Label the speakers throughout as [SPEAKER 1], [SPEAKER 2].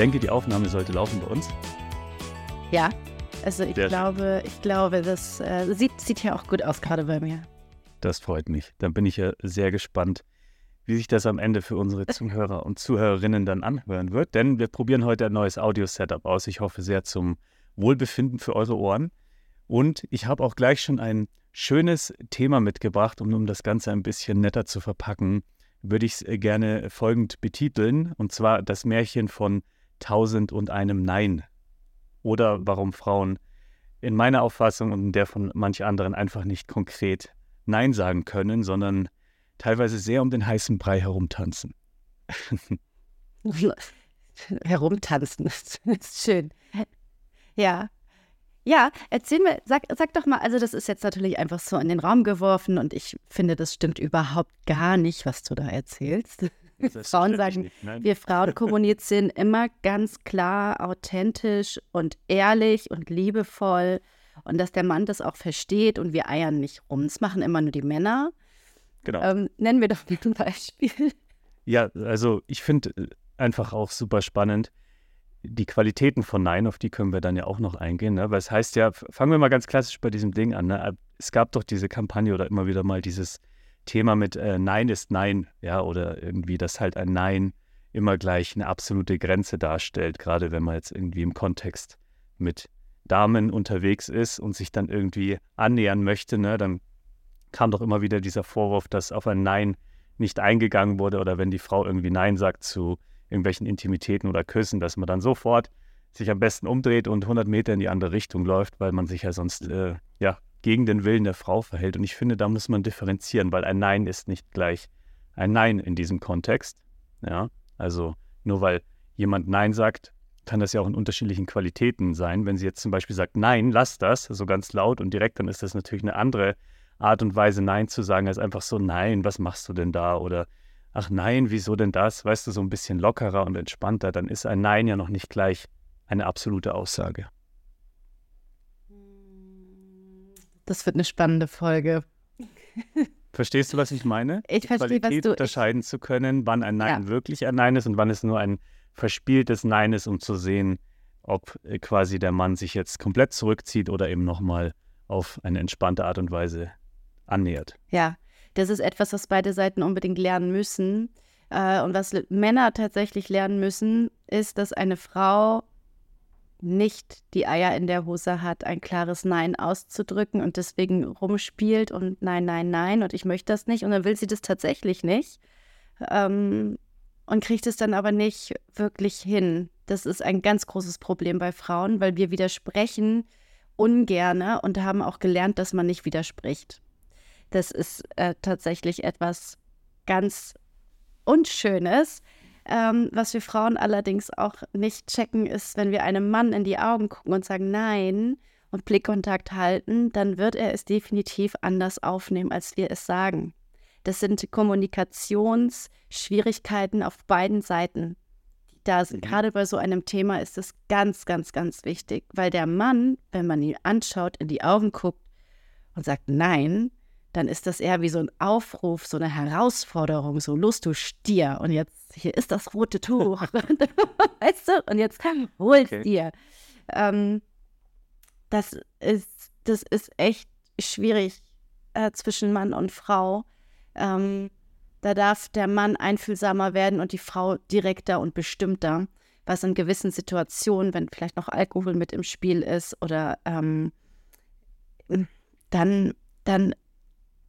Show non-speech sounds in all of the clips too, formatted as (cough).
[SPEAKER 1] denke, die Aufnahme sollte laufen bei uns.
[SPEAKER 2] Ja, also ich glaube, ich glaube, das äh, sieht, sieht ja auch gut aus gerade bei mir.
[SPEAKER 1] Das freut mich. Dann bin ich ja sehr gespannt, wie sich das am Ende für unsere Zuhörer und Zuhörerinnen dann anhören wird. Denn wir probieren heute ein neues Audio-Setup aus. Ich hoffe sehr zum Wohlbefinden für eure Ohren. Und ich habe auch gleich schon ein schönes Thema mitgebracht, um, um das Ganze ein bisschen netter zu verpacken. Würde ich es gerne folgend betiteln. Und zwar das Märchen von Tausend und einem Nein. Oder warum Frauen in meiner Auffassung und in der von manch anderen einfach nicht konkret Nein sagen können, sondern teilweise sehr um den heißen Brei herumtanzen. (laughs)
[SPEAKER 2] Herumtanzen, das ist schön. Ja. Ja, erzähl mir, sag, sag doch mal, also das ist jetzt natürlich einfach so in den Raum geworfen und ich finde, das stimmt überhaupt gar nicht, was du da erzählst. Frauen sagen,
[SPEAKER 1] nicht.
[SPEAKER 2] Wir Frauen kommunizieren (laughs) immer ganz klar, authentisch und ehrlich und liebevoll und dass der Mann das auch versteht und wir eiern nicht rum. Das machen immer nur die Männer.
[SPEAKER 1] Genau.
[SPEAKER 2] Ähm, nennen wir doch ein Beispiel.
[SPEAKER 1] Ja, also ich finde äh, einfach auch super spannend, die Qualitäten von Nein, auf die können wir dann ja auch noch eingehen. Ne? Weil es heißt ja, fangen wir mal ganz klassisch bei diesem Ding an. Ne? Es gab doch diese Kampagne oder immer wieder mal dieses Thema mit äh, Nein ist Nein, ja, oder irgendwie, dass halt ein Nein immer gleich eine absolute Grenze darstellt, gerade wenn man jetzt irgendwie im Kontext mit Damen unterwegs ist und sich dann irgendwie annähern möchte, ne, dann kam doch immer wieder dieser Vorwurf, dass auf ein Nein nicht eingegangen wurde oder wenn die Frau irgendwie Nein sagt zu irgendwelchen Intimitäten oder Küssen, dass man dann sofort sich am besten umdreht und 100 Meter in die andere Richtung läuft, weil man sich ja sonst äh, ja, gegen den Willen der Frau verhält. Und ich finde, da muss man differenzieren, weil ein Nein ist nicht gleich ein Nein in diesem Kontext. Ja, also nur weil jemand Nein sagt, kann das ja auch in unterschiedlichen Qualitäten sein. Wenn sie jetzt zum Beispiel sagt, nein, lass das, so ganz laut und direkt, dann ist das natürlich eine andere Art und Weise, Nein zu sagen, als einfach so, nein, was machst du denn da? Oder ach nein, wieso denn das? Weißt du, so ein bisschen lockerer und entspannter, dann ist ein Nein ja noch nicht gleich eine absolute Aussage.
[SPEAKER 2] Das wird eine spannende Folge.
[SPEAKER 1] Verstehst du, was ich meine?
[SPEAKER 2] Ich
[SPEAKER 1] Die
[SPEAKER 2] verstehe, was
[SPEAKER 1] Qualität
[SPEAKER 2] du-
[SPEAKER 1] unterscheiden zu können, wann ein Nein
[SPEAKER 2] Ja.
[SPEAKER 1] wirklich ein Nein ist und wann es nur ein verspieltes Nein ist, um zu sehen, ob äh, quasi der Mann sich jetzt komplett zurückzieht oder eben nochmal auf eine entspannte Art und Weise annähert.
[SPEAKER 2] Ja, das ist etwas, was beide Seiten unbedingt lernen müssen. Äh, und was Männer tatsächlich lernen müssen, ist, dass eine Frau nicht die Eier in der Hose hat, ein klares Nein auszudrücken und deswegen rumspielt und nein, nein, nein und ich möchte das nicht und dann will sie das tatsächlich nicht ähm, und kriegt es dann aber nicht wirklich hin. Das ist ein ganz großes Problem bei Frauen, weil wir widersprechen ungerne und haben auch gelernt, dass man nicht widerspricht. Das ist äh, tatsächlich etwas ganz Unschönes. Ähm, was wir Frauen allerdings auch nicht checken, ist, wenn wir einem Mann in die Augen gucken und sagen Nein und Blickkontakt halten, dann wird er es definitiv anders aufnehmen, als wir es sagen. Das sind Kommunikationsschwierigkeiten auf beiden Seiten, die da sind.
[SPEAKER 1] Mhm.
[SPEAKER 2] Gerade bei so einem Thema ist es ganz, ganz, ganz wichtig, weil der Mann, wenn man ihn anschaut, in die Augen guckt und sagt Nein, dann ist das eher wie so ein Aufruf, so eine Herausforderung, so los du Stier und jetzt hier ist das rote Tuch, (laughs) (laughs) weißt du, und jetzt hol's
[SPEAKER 1] Okay.
[SPEAKER 2] dir. Ähm, das ist, das ist echt schwierig äh, zwischen Mann und Frau. Ähm, da darf der Mann einfühlsamer werden und die Frau direkter und bestimmter, was in gewissen Situationen, wenn vielleicht noch Alkohol mit im Spiel ist oder ähm, dann, dann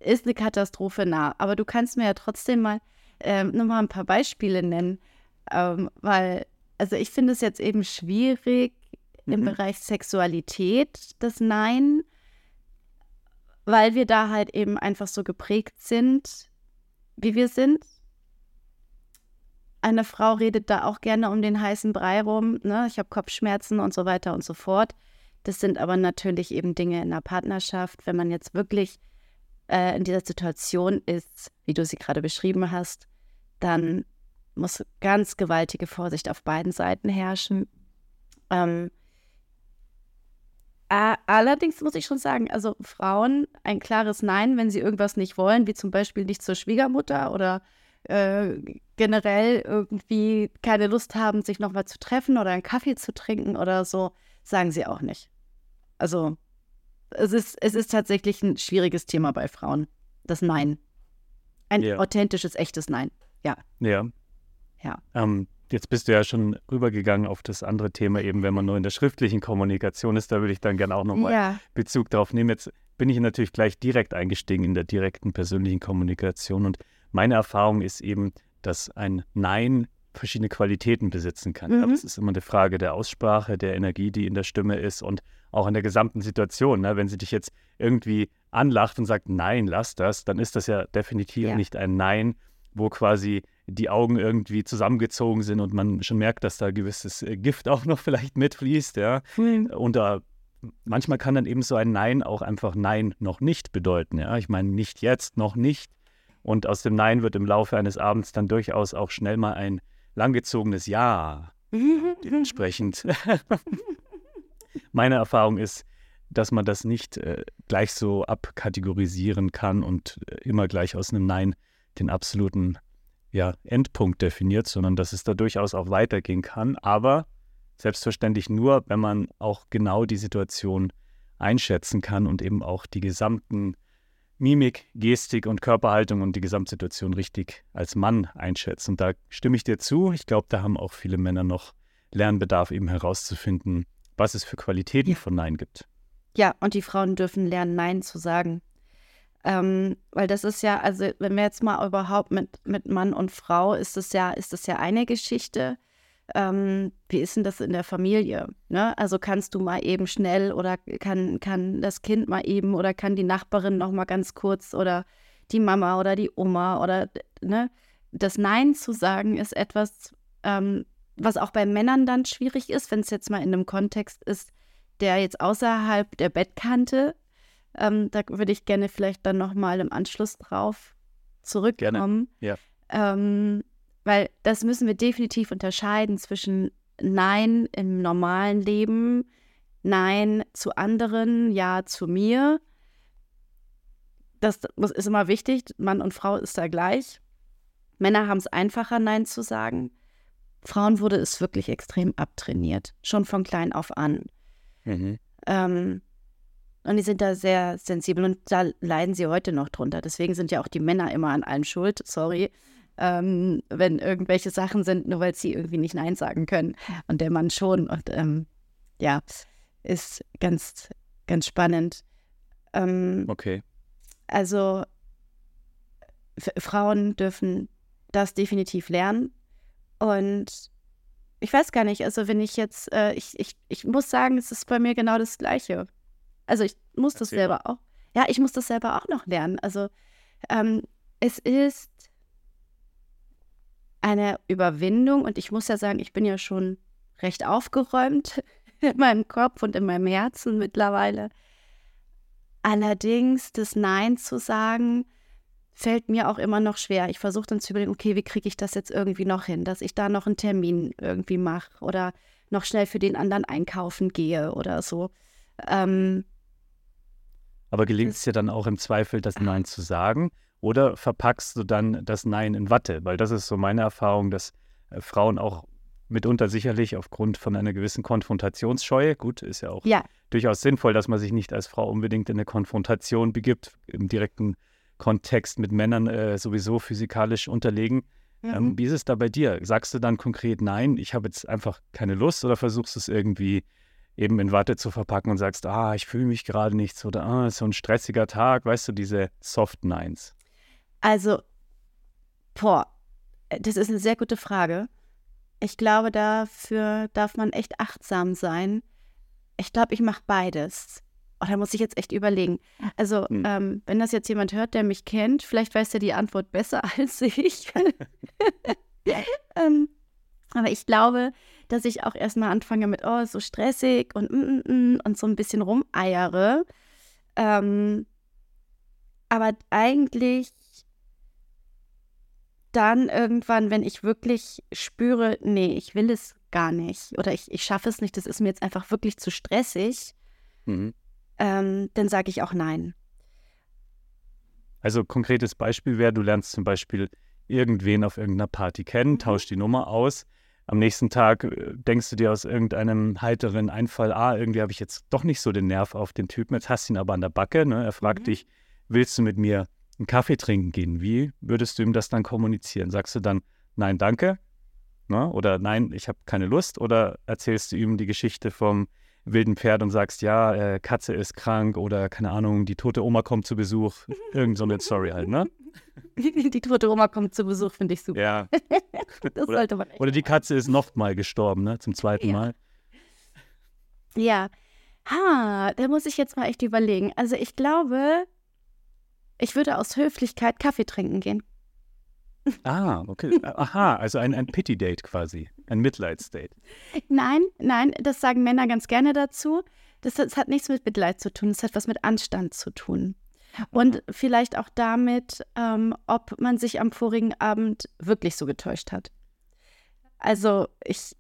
[SPEAKER 2] ist eine Katastrophe nah. Aber du kannst mir ja trotzdem mal ähm, nochmal ein paar Beispiele nennen, ähm, weil, also ich finde es jetzt eben schwierig im
[SPEAKER 1] Mhm.
[SPEAKER 2] Bereich Sexualität, das Nein, weil wir da halt eben einfach so geprägt sind, wie wir sind. eine Frau redet da auch gerne um den heißen Brei rum. Ne? Ich habe Kopfschmerzen und so weiter und so fort. Das sind aber natürlich eben Dinge in der Partnerschaft. Wenn man jetzt wirklich äh, in dieser Situation ist, wie du sie gerade beschrieben hast, dann muss ganz gewaltige Vorsicht auf beiden Seiten herrschen. Ähm, allerdings muss ich schon sagen, also Frauen ein klares Nein, wenn sie irgendwas nicht wollen, wie zum Beispiel nicht zur Schwiegermutter oder äh, generell irgendwie keine Lust haben, sich nochmal zu treffen oder einen Kaffee zu trinken oder so, sagen sie auch nicht. Also es ist, es ist tatsächlich ein schwieriges Thema bei Frauen, das Nein. Ein ja. authentisches, echtes Nein. Ja.
[SPEAKER 1] Ja.
[SPEAKER 2] Ja.
[SPEAKER 1] Ähm, jetzt bist du ja schon rübergegangen auf das andere Thema, eben wenn man nur in der schriftlichen Kommunikation ist. Da würde ich dann gerne auch nochmal ja. Bezug darauf nehmen. Jetzt bin ich natürlich gleich direkt eingestiegen in der direkten persönlichen Kommunikation. Und meine Erfahrung ist eben, dass ein Nein verschiedene Qualitäten besitzen kann. Mhm. Das ist immer eine Frage der Aussprache, der Energie, die in der Stimme ist und auch in der gesamten Situation. Ne? Wenn sie dich jetzt irgendwie anlacht und sagt, nein, lass das, dann ist das ja definitiv ja. nicht ein Nein, wo quasi die Augen irgendwie zusammengezogen sind und man schon merkt, dass da gewisses äh, Gift auch noch (laughs) vielleicht mitfließt, ja. Mhm. Und da manchmal kann dann eben so ein Nein auch einfach Nein noch nicht bedeuten, ja. Ich meine, nicht jetzt, noch nicht. Und aus dem Nein wird im Laufe eines Abends dann durchaus auch schnell mal ein langgezogenes Ja. (laughs) Dementsprechend. (laughs) Meine Erfahrung ist, dass man das nicht äh, gleich so abkategorisieren kann und äh, immer gleich aus einem Nein den absoluten ja, Endpunkt definiert, sondern dass es da durchaus auch weitergehen kann. Aber selbstverständlich nur, wenn man auch genau die Situation einschätzen kann und eben auch die gesamten Mimik, Gestik und Körperhaltung und die Gesamtsituation richtig als Mann einschätzt. Und da stimme ich dir zu. Ich glaube, da haben auch viele Männer noch Lernbedarf, eben herauszufinden, was es für Qualitäten ja. von Nein gibt.
[SPEAKER 2] Ja, und die Frauen dürfen lernen, Nein zu sagen. Ähm, weil das ist ja, also wenn wir jetzt mal überhaupt mit, mit Mann und Frau, ist das ja, ist das ja eine Geschichte. Ähm, wie ist denn das in der Familie? Ne? Also kannst du mal eben schnell oder kann, kann das Kind mal eben oder kann die Nachbarin noch mal ganz kurz oder die Mama oder die Oma oder ne? Das Nein zu sagen ist etwas, ähm, was auch bei Männern dann schwierig ist, wenn es jetzt mal in einem Kontext ist, der jetzt außerhalb der Bettkante ähm, da würde ich gerne vielleicht dann nochmal im Anschluss drauf zurückkommen.
[SPEAKER 1] Gerne. Ja.
[SPEAKER 2] Ähm, weil das müssen wir definitiv unterscheiden zwischen Nein im normalen Leben, Nein zu anderen, Ja zu mir. Das ist immer wichtig. Mann und Frau ist da gleich. Männer haben es einfacher, Nein zu sagen. Frauen wurde es wirklich extrem abtrainiert, schon von klein auf an. Mhm. Ähm, und die sind da sehr sensibel und da leiden sie heute noch drunter. Deswegen sind ja auch die Männer immer an allem schuld, sorry, ähm, wenn irgendwelche Sachen sind, nur weil sie irgendwie nicht Nein sagen können. Und der Mann schon. Und ähm, ja, ist ganz, ganz spannend. Ähm,
[SPEAKER 1] okay.
[SPEAKER 2] Also Frauen dürfen das definitiv lernen. Und ich weiß gar nicht, also wenn ich jetzt, äh, ich, ich, ich muss sagen, es ist bei mir genau das Gleiche. Also ich muss das selber auch. Ja, ich muss das selber auch noch lernen. Also ähm, es ist eine Überwindung und ich muss ja sagen, ich bin ja schon recht aufgeräumt (laughs) in meinem Kopf und in meinem Herzen mittlerweile. Allerdings das Nein zu sagen, fällt mir auch immer noch schwer. Ich versuche dann zu überlegen, okay, wie kriege ich das jetzt irgendwie noch hin, dass ich da noch einen Termin irgendwie mache oder noch schnell für den anderen einkaufen gehe oder so. Ähm,
[SPEAKER 1] aber gelingt es dir dann auch im Zweifel, das Nein zu sagen? Oder verpackst du dann das Nein in Watte? Weil das ist so meine Erfahrung, dass äh, Frauen auch mitunter sicherlich aufgrund von einer gewissen Konfrontationsscheue, gut, ist ja auch ja. durchaus sinnvoll, dass man sich nicht als Frau unbedingt in eine Konfrontation begibt, im direkten Kontext mit Männern äh, sowieso physikalisch unterlegen. Ähm, mhm. Ähm, wie ist es da bei dir? Sagst du dann konkret Nein, ich habe jetzt einfach keine Lust oder versuchst du es irgendwie eben in Watte zu verpacken und sagst, ah, ich fühle mich gerade nicht so, oder ah, ist so ein stressiger Tag, weißt du, diese Soft Nines?
[SPEAKER 2] Also, boah, das ist eine sehr gute Frage. Ich glaube, dafür darf man echt achtsam sein. Ich glaube, ich mache beides. Oh, da muss ich jetzt echt überlegen. Also, hm. ähm, wenn das jetzt jemand hört, der mich kennt, vielleicht weiß er die Antwort besser (laughs) als ich. (laughs) ähm, aber ich glaube, dass ich auch erstmal anfange mit, oh, so stressig und, mm, mm, mm, und so ein bisschen rumeiere. Ähm, aber eigentlich dann irgendwann, wenn ich wirklich spüre, nee, ich will es gar nicht oder ich, ich schaffe es nicht, das ist mir jetzt einfach wirklich zu stressig, mhm. ähm, dann sage ich auch nein.
[SPEAKER 1] Also konkretes Beispiel wäre, du lernst zum Beispiel irgendwen auf irgendeiner Party kennen, mhm. tauschst die Nummer aus. Am nächsten Tag äh, denkst du dir aus irgendeinem heiteren Einfall, ah, irgendwie habe ich jetzt doch nicht so den Nerv auf den Typen, jetzt hast du ihn aber an der Backe. Ne? Er fragt mhm. dich, willst du mit mir einen Kaffee trinken gehen, wie würdest du ihm das dann kommunizieren? Sagst du dann, nein, danke? Ne? Oder nein, ich habe keine Lust? Oder erzählst du ihm die Geschichte vom wilden Pferd und sagst, ja, äh, Katze ist krank oder keine Ahnung, die tote Oma kommt zu Besuch. Irgend so eine Story halt, ne? (laughs)
[SPEAKER 2] Die tote Oma kommt zu Besuch, finde ich super.
[SPEAKER 1] Ja. (laughs) das oder, sollte man echt Oder die Katze ist nochmal gestorben, ne? Zum zweiten ja. Mal.
[SPEAKER 2] Ja. Ha, da muss ich jetzt mal echt überlegen. Also ich glaube, ich würde aus Höflichkeit Kaffee trinken gehen.
[SPEAKER 1] Ah, okay. (laughs) Aha, also ein, ein Pity-Date quasi, ein Mitleidsdate.
[SPEAKER 2] Nein, nein, das sagen Männer ganz gerne dazu. Das, das hat nichts mit Mitleid zu tun, das hat was mit Anstand zu tun. Und vielleicht auch damit, ähm, ob man sich am vorigen Abend wirklich so getäuscht hat. Also ich,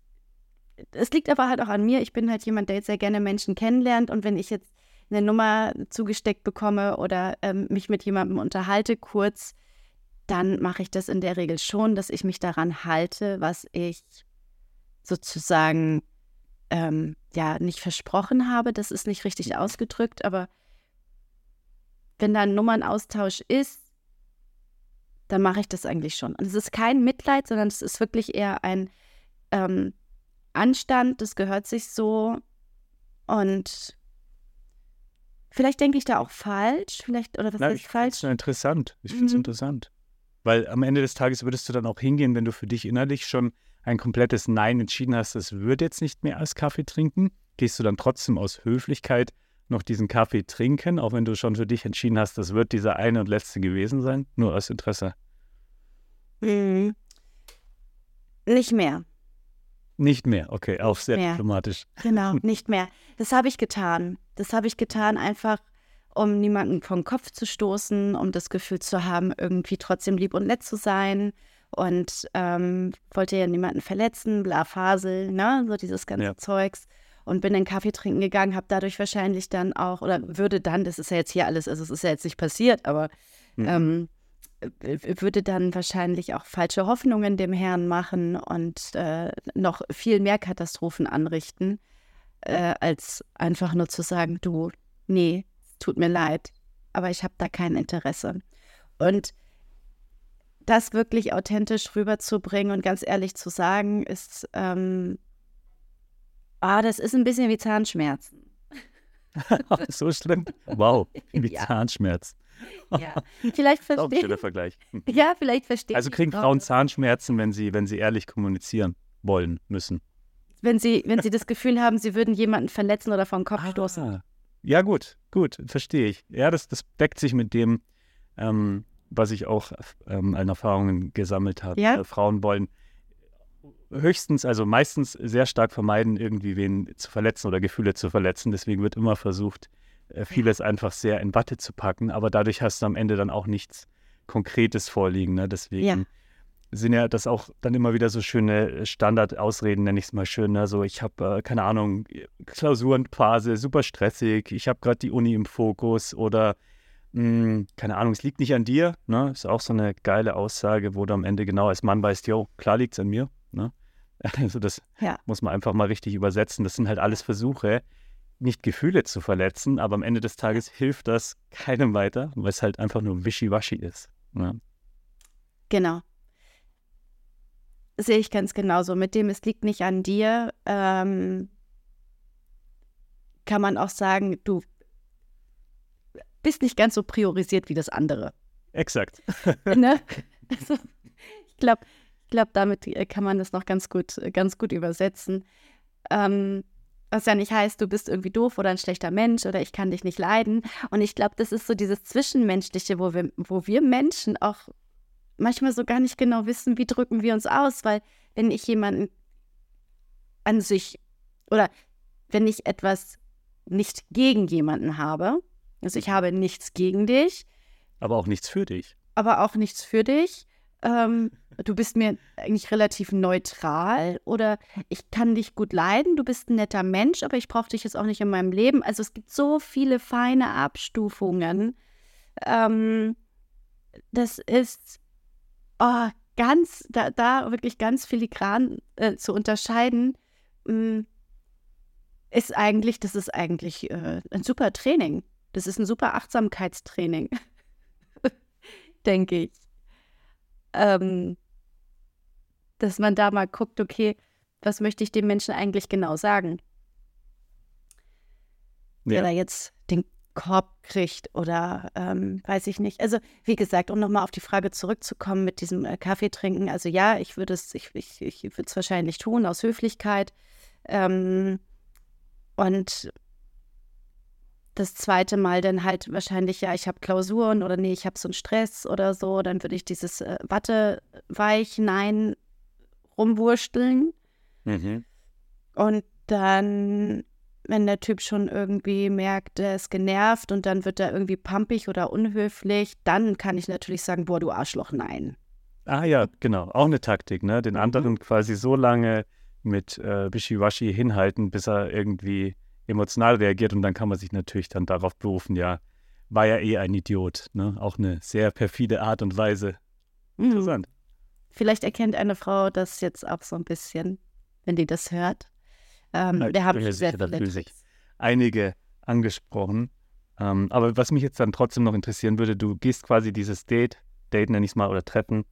[SPEAKER 2] es liegt aber halt auch an mir. Ich bin halt jemand, der jetzt sehr gerne Menschen kennenlernt. Und wenn ich jetzt eine Nummer zugesteckt bekomme oder ähm, mich mit jemandem unterhalte kurz, dann mache ich das in der Regel schon, dass ich mich daran halte, was ich sozusagen ähm, ja nicht versprochen habe. Das ist nicht richtig ausgedrückt, aber wenn da ein Nummernaustausch ist, dann mache ich das eigentlich schon. Und es ist kein Mitleid, sondern es ist wirklich eher ein ähm, Anstand, das gehört sich so. Und Vielleicht denke ich da auch falsch, vielleicht, oder was
[SPEAKER 1] Na,
[SPEAKER 2] ist falsch?
[SPEAKER 1] Ich finde es interessant. Ich finde es mhm. interessant. Weil am Ende des Tages würdest du dann auch hingehen, wenn du für dich innerlich schon ein komplettes Nein entschieden hast, das würde jetzt nicht mehr als Kaffee trinken, gehst du dann trotzdem aus Höflichkeit noch diesen Kaffee trinken, auch wenn du schon für dich entschieden hast, das wird dieser eine und letzte gewesen sein, nur aus Interesse.
[SPEAKER 2] Mhm. Nicht mehr.
[SPEAKER 1] Nicht mehr, okay, auch sehr mehr. diplomatisch.
[SPEAKER 2] Genau, nicht mehr. Das habe ich getan. Das habe ich getan, einfach um niemanden vom Kopf zu stoßen, um das Gefühl zu haben, irgendwie trotzdem lieb und nett zu sein. Und ähm, wollte ja niemanden verletzen, bla Fasel, ne, so dieses ganze ja. Zeugs. Und bin in Kaffee trinken gegangen, habe dadurch wahrscheinlich dann auch, oder würde dann, das ist ja jetzt hier alles, also es ist ja jetzt nicht passiert, aber mhm. ähm, würde dann wahrscheinlich auch falsche Hoffnungen dem Herrn machen und äh, noch viel mehr Katastrophen anrichten, äh, als einfach nur zu sagen, du, nee, tut mir leid, aber ich habe da kein Interesse. Und das wirklich authentisch rüberzubringen und ganz ehrlich zu sagen, ist, ähm, ah, das ist ein bisschen wie Zahnschmerzen. (laughs)
[SPEAKER 1] so schlimm? Wow, wie (laughs) ja. Zahnschmerzen. (laughs)
[SPEAKER 2] Ja, vielleicht verstehe. Auch ein
[SPEAKER 1] Vergleich. (laughs)
[SPEAKER 2] Ja, vielleicht verstehe.
[SPEAKER 1] Also kriegen Frauen Zahnschmerzen, wenn sie, wenn sie ehrlich kommunizieren wollen müssen.
[SPEAKER 2] Wenn sie, wenn sie das Gefühl haben, sie würden jemanden verletzen oder vom Kopf ah, stoßen.
[SPEAKER 1] Ja, gut, gut, verstehe ich. Ja, das, das deckt sich mit dem, ähm, was ich auch ähm, an Erfahrungen gesammelt habe. Ja? Äh, Frauen wollen höchstens, also meistens sehr stark vermeiden, irgendwie wen zu verletzen oder Gefühle zu verletzen. Deswegen wird immer versucht, vieles einfach sehr in Watte zu packen, aber dadurch hast du am Ende dann auch nichts Konkretes vorliegen. Ne? Deswegen ja. sind ja das auch dann immer wieder so schöne Standardausreden, nenne ich es mal schön. Ne? So, ich habe, äh, keine Ahnung, Klausurenphase, super stressig, ich habe gerade die Uni im Fokus oder mh, hm, keine Ahnung, es liegt nicht an dir. Ne? Ist auch so eine geile Aussage, wo du am Ende genau als Mann weißt, jo, klar liegt es an mir. Ne? (laughs) Also das ja. muss man einfach mal richtig übersetzen. Das sind halt alles Versuche, nicht Gefühle zu verletzen, aber am Ende des Tages hilft das keinem weiter, weil es halt einfach nur wischiwaschi ist. Ja.
[SPEAKER 2] Genau. Sehe ich ganz genauso. Mit dem, es liegt nicht an dir, ähm, kann man auch sagen, du bist nicht ganz so priorisiert wie das andere.
[SPEAKER 1] Exakt. (laughs)
[SPEAKER 2] ne? (laughs) also, ich glaube, ich glaub, damit kann man das noch ganz gut, ganz gut übersetzen. Ähm, was ja nicht heißt, du bist irgendwie doof oder ein schlechter Mensch oder ich kann dich nicht leiden. Und ich glaube, das ist so dieses Zwischenmenschliche, wo wir, wo wir Menschen auch manchmal so gar nicht genau wissen, wie drücken wir uns aus, weil wenn ich jemanden an sich oder wenn ich etwas nicht gegen jemanden habe, also ich habe nichts gegen dich.
[SPEAKER 1] Aber auch nichts für dich.
[SPEAKER 2] Aber auch nichts für dich. Ähm, du bist mir eigentlich relativ neutral oder ich kann dich gut leiden, du bist ein netter Mensch, aber ich brauche dich jetzt auch nicht in meinem Leben. Also es gibt so viele feine Abstufungen. Ähm, das ist oh, ganz, da, da wirklich ganz filigran äh, zu unterscheiden, mh, mm, ist eigentlich, das ist eigentlich äh, ein super Training. Das ist ein super Achtsamkeitstraining, (laughs) denke ich. Ähm, dass man da mal guckt, okay, was möchte ich dem Menschen eigentlich genau sagen? Ja. Wenn er jetzt den Korb kriegt oder ähm, weiß ich nicht. Also wie gesagt, um nochmal auf die Frage zurückzukommen mit diesem äh, Kaffee trinken. Also ja, ich würde es, ich, ich, ich würde es wahrscheinlich tun aus Höflichkeit. Ähm, und das zweite Mal dann halt wahrscheinlich, ja, ich habe Klausuren oder nee, ich habe so einen Stress oder so, dann würde ich dieses äh, Watteweich Nein rumwursteln. Mhm. Und dann wenn der Typ schon irgendwie merkt, er ist genervt und dann wird er irgendwie pampig oder unhöflich, dann kann ich natürlich sagen, boah, du Arschloch, nein.
[SPEAKER 1] Ah ja, genau, auch eine Taktik, ne? Den mhm. anderen quasi so lange mit äh, Wischiwaschi hinhalten, bis er irgendwie emotional reagiert und dann kann man sich natürlich dann darauf berufen, ja, war ja eh ein Idiot, ne? Auch eine sehr perfide Art und Weise. Mhm. Interessant.
[SPEAKER 2] Vielleicht erkennt eine Frau das jetzt auch so ein bisschen, wenn die das hört. Ähm, ja, wir haben sehr sicher, viele
[SPEAKER 1] sich einige angesprochen. Ähm, aber was mich jetzt dann trotzdem noch interessieren würde, du gehst quasi dieses Date, Date nenne ich es mal, oder Treffen,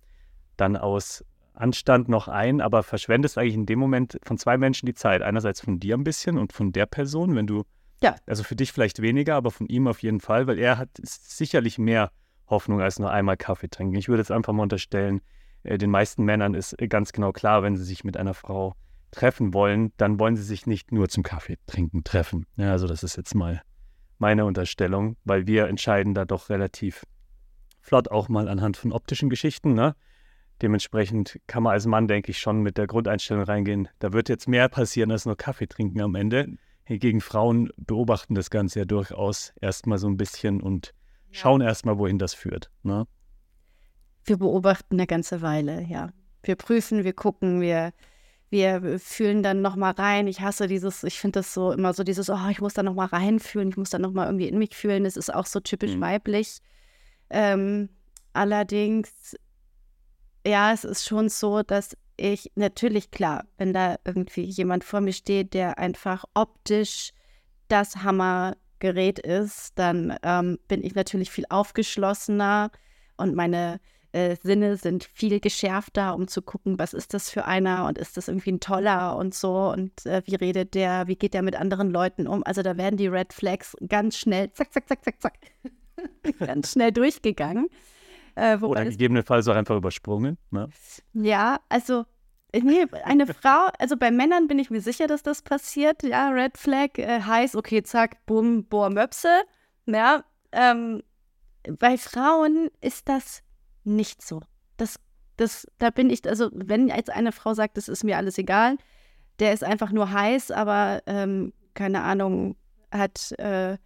[SPEAKER 1] dann aus Anstand noch ein, aber verschwendest eigentlich in dem Moment von zwei Menschen die Zeit. Einerseits von dir ein bisschen und von der Person, wenn du, ja. also für dich vielleicht weniger, aber von ihm auf jeden Fall, weil er hat sicherlich mehr Hoffnung als nur einmal Kaffee trinken. Ich würde jetzt einfach mal unterstellen, äh, den meisten Männern ist ganz genau klar, wenn sie sich mit einer Frau treffen wollen, dann wollen sie sich nicht nur zum Kaffee trinken treffen. Ja, also das ist jetzt mal meine Unterstellung, weil wir entscheiden da doch relativ flott auch mal anhand von optischen Geschichten. Ne? Dementsprechend kann man als Mann, denke ich, schon mit der Grundeinstellung reingehen. Da wird jetzt mehr passieren als nur Kaffee trinken am Ende. Hingegen Frauen beobachten das Ganze ja durchaus erstmal so ein bisschen und schauen erstmal, wohin das führt. Ne?
[SPEAKER 2] Wir beobachten eine ganze Weile, ja. Wir prüfen, wir gucken, wir wir fühlen dann nochmal rein. Ich hasse dieses, ich finde das so immer so dieses, oh, ich muss da nochmal reinfühlen, ich muss da nochmal irgendwie in mich fühlen. Das ist auch so typisch mhm. weiblich. Ähm, allerdings, ja, es ist schon so, dass ich natürlich klar, wenn da irgendwie jemand vor mir steht, der einfach optisch das Hammergerät ist, dann ähm, bin ich natürlich viel aufgeschlossener und meine äh, Sinne sind viel geschärfter, um zu gucken, was ist das für einer und ist das irgendwie ein toller und so und äh, wie redet der, wie geht der mit anderen Leuten um. Also da werden die Red Flags ganz schnell, zack, zack, zack, zack, zack, (laughs) ganz schnell durchgegangen.
[SPEAKER 1] Äh, Oder gegebenenfalls auch einfach übersprungen. Ne?
[SPEAKER 2] Ja, also Nee, eine Frau, also bei Männern bin ich mir sicher, dass das passiert. Ja, Red Flag äh, heißt, okay, zack, bumm, boah, Möpse. Ja, ähm, bei Frauen ist das nicht so. Das, das, da bin ich, also wenn jetzt eine Frau sagt, das ist mir alles egal, der ist einfach nur heiß, aber ähm, keine Ahnung, hat äh,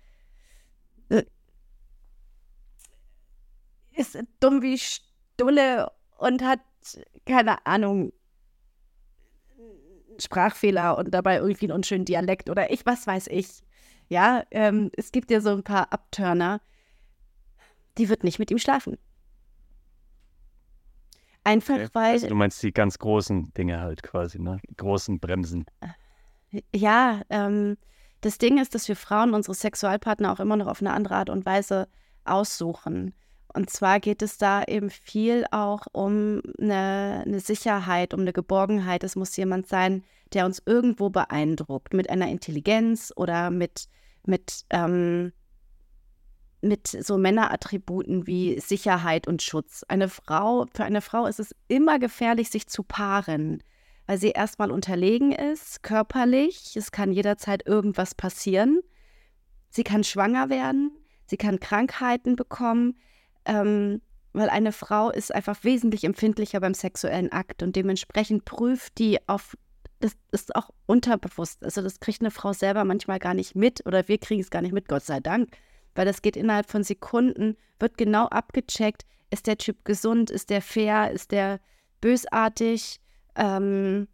[SPEAKER 2] ist dumm wie Stulle und hat keine Ahnung Sprachfehler und dabei irgendwie einen unschönen Dialekt oder ich, was weiß ich. Ja, ähm, es gibt ja so ein paar Abturner, die wird nicht mit ihm schlafen. Einfach okay. weil. Also
[SPEAKER 1] du meinst die ganz großen Dinge halt quasi, ne? Die großen Bremsen.
[SPEAKER 2] Ja, ähm, das Ding ist, dass wir Frauen unsere Sexualpartner auch immer noch auf eine andere Art und Weise aussuchen. Und zwar geht es da eben viel auch um eine, eine, Sicherheit, um eine Geborgenheit. Es muss jemand sein, der uns irgendwo beeindruckt, mit einer Intelligenz oder mit, mit ähm, mit so Männerattributen wie Sicherheit und Schutz. Eine Frau, für eine Frau ist es immer gefährlich, sich zu paaren, weil sie erstmal unterlegen ist, körperlich. Es kann jederzeit irgendwas passieren. Sie kann schwanger werden, sie kann Krankheiten bekommen. Ähm, weil eine Frau ist einfach wesentlich empfindlicher beim sexuellen Akt und dementsprechend prüft die auf, das ist auch unterbewusst. Also das kriegt eine Frau selber manchmal gar nicht mit oder wir kriegen es gar nicht mit, Gott sei Dank, weil das geht innerhalb von Sekunden, wird genau abgecheckt, ist der Typ gesund, ist der fair, ist der bösartig. Ähm,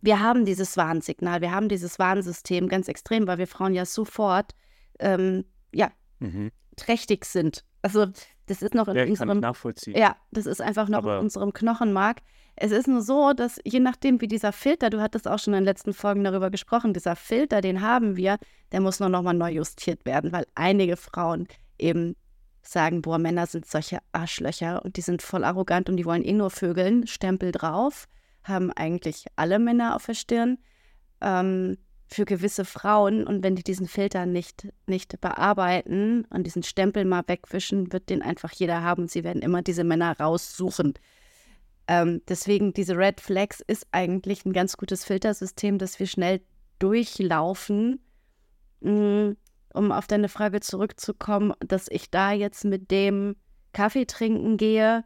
[SPEAKER 2] wir haben dieses Warnsignal, wir haben dieses Warnsystem ganz extrem, weil wir Frauen ja sofort ähm, ja, mhm. trächtig sind. Also das ist noch in
[SPEAKER 1] ja, unserem.
[SPEAKER 2] Ja, das ist einfach noch Aber in unserem Knochenmark. Es ist nur so, dass je nachdem, wie dieser Filter, du hattest auch schon in den letzten Folgen darüber gesprochen, dieser Filter, den haben wir, der muss nur nochmal neu justiert werden, weil einige Frauen eben sagen, boah, Männer sind solche Arschlöcher und die sind voll arrogant und die wollen eh nur vögeln, Stempel drauf, haben eigentlich alle Männer auf der Stirn. Ähm, für gewisse Frauen und wenn die diesen Filter nicht, nicht bearbeiten und diesen Stempel mal wegwischen, wird den einfach jeder haben. Sie werden immer diese Männer raussuchen. Ähm, deswegen, diese Red Flags ist eigentlich ein ganz gutes Filtersystem, dass wir schnell durchlaufen. Mm, um auf deine Frage zurückzukommen, dass ich da jetzt mit dem Kaffee trinken gehe.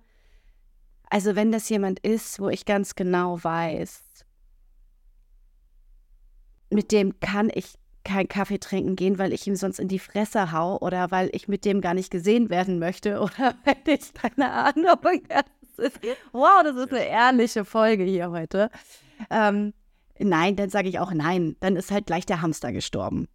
[SPEAKER 2] Also wenn das jemand ist, wo ich ganz genau weiß, mit dem kann ich keinen Kaffee trinken gehen, weil ich ihm sonst in die Fresse hau oder weil ich mit dem gar nicht gesehen werden möchte (laughs) oder weil ich keine Ahnung. Das ist, wow, das ist eine ehrliche Folge hier heute. Ähm, nein, dann sage ich auch nein. Dann ist halt gleich der Hamster gestorben.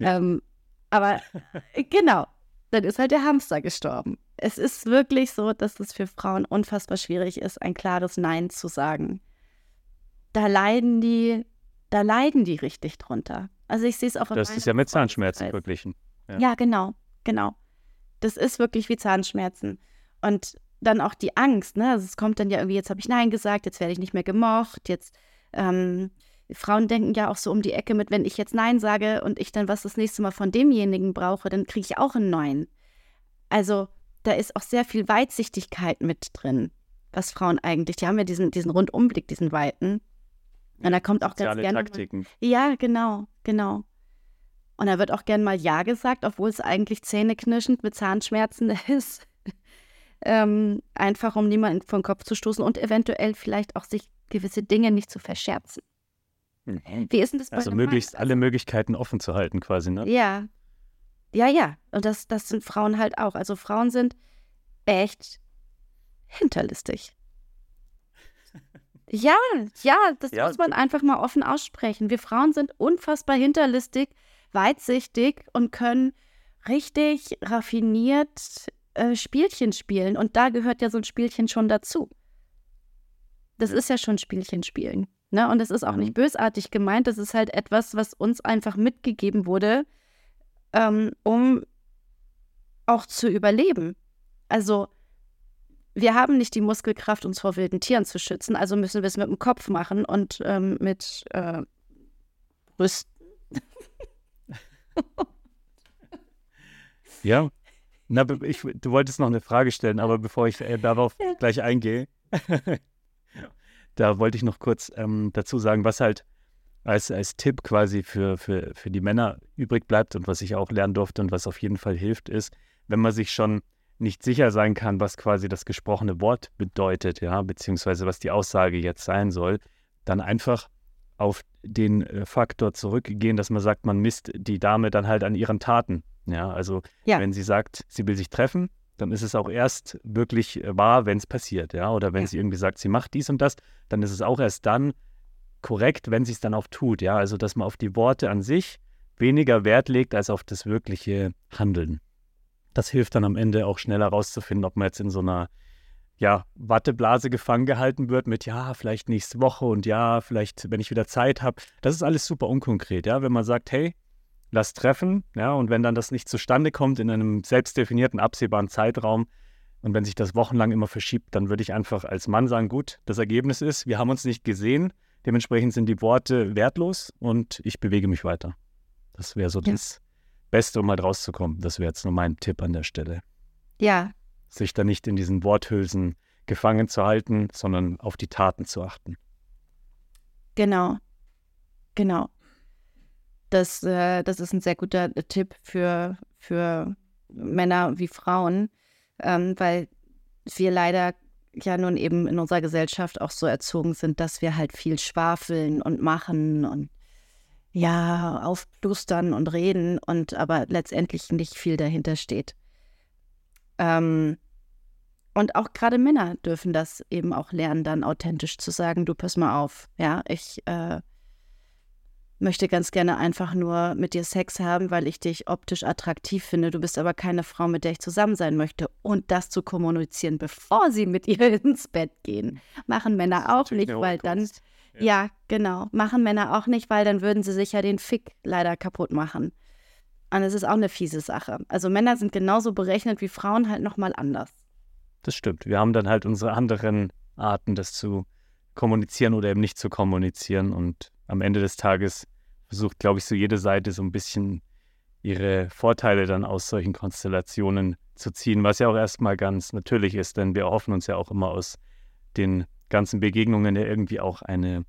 [SPEAKER 2] Ja. Ähm, aber (laughs) genau, dann ist halt der Hamster gestorben. Es ist wirklich so, dass es für Frauen unfassbar schwierig ist, ein klares Nein zu sagen. Da leiden die da leiden die richtig drunter. Also ich sehe es auch
[SPEAKER 1] Das ist ja mit Zahnschmerzen verglichen.
[SPEAKER 2] Ja. ja, genau, genau. Das ist wirklich wie Zahnschmerzen. Und dann auch die Angst, ne? Also es kommt dann ja irgendwie, jetzt habe ich Nein gesagt, jetzt werde ich nicht mehr gemocht, jetzt ähm, Frauen denken ja auch so um die Ecke mit, wenn ich jetzt Nein sage und ich dann was das nächste Mal von demjenigen brauche, dann kriege ich auch ein Nein. Also da ist auch sehr viel Weitsichtigkeit mit drin, was Frauen eigentlich, die haben ja diesen, diesen Rundumblick, diesen weiten. Und da kommt auch ganz gerne.
[SPEAKER 1] Taktiken.
[SPEAKER 2] Ja, genau, genau. Und da wird auch gern mal Ja gesagt, obwohl es eigentlich zähneknirschend mit Zahnschmerzen (laughs) ist. ähm, einfach um niemanden vom Kopf zu stoßen und eventuell vielleicht auch sich gewisse Dinge nicht zu verscherzen.
[SPEAKER 1] Mhm. Wie ist denn das bei Also möglichst Mann? alle Möglichkeiten offen zu halten, quasi, ne?
[SPEAKER 2] Ja. Ja, ja. Und das, das sind Frauen halt auch. Also Frauen sind echt hinterlistig. Ja, ja, das ja. muss man einfach mal offen aussprechen. Wir Frauen sind unfassbar hinterlistig, weitsichtig und können richtig raffiniert äh, Spielchen spielen. Und da gehört ja so ein Spielchen schon dazu. Das ist ja schon Spielchen spielen. Ne? Und es ist auch mhm. nicht bösartig gemeint. Das ist halt etwas, was uns einfach mitgegeben wurde, ähm, um auch zu überleben. Also wir haben nicht die Muskelkraft, uns vor wilden Tieren zu schützen, also müssen wir es mit dem Kopf machen und ähm, mit äh, Rüsten. (laughs)
[SPEAKER 1] ja, na, ich, du wolltest noch eine Frage stellen, aber bevor ich äh, darauf gleich eingehe, (laughs) da wollte ich noch kurz ähm, dazu sagen, was halt als, als Tipp quasi für, für, für die Männer übrig bleibt und was ich auch lernen durfte und was auf jeden Fall hilft, ist, wenn man sich schon nicht sicher sein kann, was quasi das gesprochene Wort bedeutet, ja, beziehungsweise was die Aussage jetzt sein soll, dann einfach auf den äh, Faktor zurückgehen, dass man sagt, man misst die Dame dann halt an ihren Taten. Ja, also ja. wenn sie sagt, sie will sich treffen, dann ist es auch erst wirklich äh, wahr, wenn es passiert, ja. Oder wenn ja. sie irgendwie sagt, sie macht dies und das, dann ist es auch erst dann korrekt, wenn sie es dann auch tut, ja. Also dass man auf die Worte an sich weniger Wert legt als auf das wirkliche Handeln das hilft dann am Ende auch schneller rauszufinden, ob man jetzt in so einer ja, Watteblase gefangen gehalten wird mit ja, vielleicht nächste Woche und ja, vielleicht, wenn ich wieder Zeit habe. Das ist alles super unkonkret, ja. Wenn man sagt, hey, lass treffen, ja, und wenn dann das nicht zustande kommt in einem selbstdefinierten, absehbaren Zeitraum und wenn sich das wochenlang immer verschiebt, dann würde ich einfach als Mann sagen, gut, das Ergebnis ist, wir haben uns nicht gesehen, dementsprechend sind die Worte wertlos und ich bewege mich weiter. Das wäre so ja. das Beste, um halt rauszukommen. Das wäre jetzt nur mein Tipp an der Stelle.
[SPEAKER 2] Ja.
[SPEAKER 1] Sich da nicht in diesen Worthülsen gefangen zu halten, sondern auf die Taten zu achten.
[SPEAKER 2] Genau. Genau. Das, äh, das ist ein sehr guter Tipp für, für Männer wie Frauen, ähm, weil wir leider ja nun eben in unserer Gesellschaft auch so erzogen sind, dass wir halt viel schwafeln und machen und ja, aufplustern und reden und aber letztendlich nicht viel dahinter steht. Ähm, und auch gerade Männer dürfen das eben auch lernen, dann authentisch zu sagen, du pass mal auf, ja, ich äh, möchte ganz gerne einfach nur mit dir Sex haben, weil ich dich optisch attraktiv finde. Du bist aber keine Frau, mit der ich zusammen sein möchte. Und das zu kommunizieren, bevor sie mit (laughs) ihr ins Bett gehen, machen Männer auch nicht, weil dann, ja. ja, genau, machen Männer auch nicht, weil dann würden sie sich ja den Fick leider kaputt machen. Und es ist auch eine fiese Sache. Also Männer sind genauso berechnet wie Frauen halt nochmal anders.
[SPEAKER 1] Das stimmt. Wir haben dann halt unsere anderen Arten, das zu kommunizieren oder eben nicht zu kommunizieren. Und am Ende des Tages versucht, glaube ich, so jede Seite so ein bisschen ihre Vorteile dann aus solchen Konstellationen zu ziehen, was ja auch erstmal ganz natürlich ist, denn wir hoffen uns ja auch immer aus den ganzen Begegnungen ja irgendwie auch eine,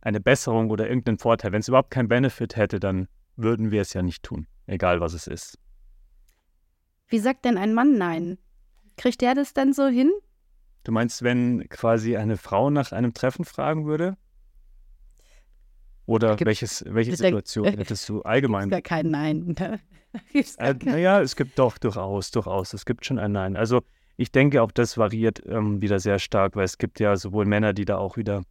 [SPEAKER 1] eine Besserung oder irgendeinen Vorteil. Wenn es überhaupt keinen Benefit hätte, dann würden wir es ja nicht tun, egal was es ist.
[SPEAKER 2] Wie sagt denn ein Mann Nein? Kriegt der das denn so hin?
[SPEAKER 1] Du meinst, wenn quasi eine Frau nach einem Treffen fragen würde? Oder gibt, welches, welche Situation äh, hättest du allgemein?
[SPEAKER 2] Gar kein Nein. (laughs) Ne?
[SPEAKER 1] äh, naja, es gibt doch durchaus, durchaus. Es gibt schon ein Nein. Also ich denke, auch das variiert ähm, wieder sehr stark, weil es gibt ja sowohl Männer, die da auch wieder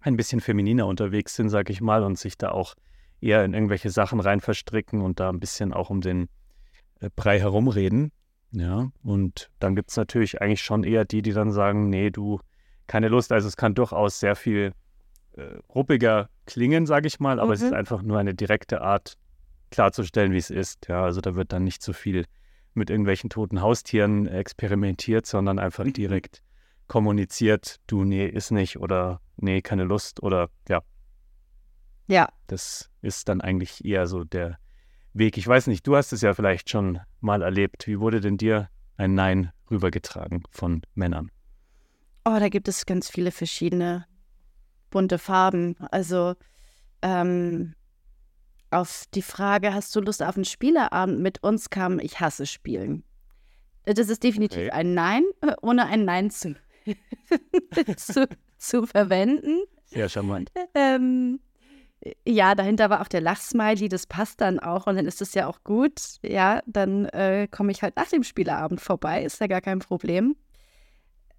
[SPEAKER 1] ein bisschen femininer unterwegs sind, sag ich mal, und sich da auch eher in irgendwelche Sachen rein verstricken und da ein bisschen auch um den äh, Brei herumreden. Ja, und dann gibt es natürlich eigentlich schon eher die, die dann sagen, nee, du, keine Lust. Also es kann durchaus sehr viel äh, ruppiger klingen, sage ich mal, aber mhm. es ist mhm. einfach nur eine direkte Art klarzustellen, wie es ist. Ja, also da wird dann nicht so viel mit irgendwelchen toten Haustieren experimentiert, sondern einfach mhm. direkt kommuniziert, du, nee, ist nicht oder nee, keine Lust oder ja.
[SPEAKER 2] Ja.
[SPEAKER 1] Das ist dann eigentlich eher so der Weg. Ich weiß nicht, du hast es ja vielleicht schon mal erlebt. Wie wurde denn dir ein Nein rübergetragen von Männern?
[SPEAKER 2] Oh, da gibt es ganz viele verschiedene bunte Farben. Also ähm, auf die Frage, hast du Lust auf einen Spieleabend mit uns, kam, ich hasse Spielen. Das ist definitiv okay. ein Nein, ohne ein Nein zu, (laughs) zu, zu, verwenden.
[SPEAKER 1] Sehr charmant.
[SPEAKER 2] Ähm, ja, dahinter war auch der Lachsmiley, das passt dann auch und dann ist es ja auch gut. Ja, dann äh, komme ich halt nach dem Spieleabend vorbei, ist ja gar kein Problem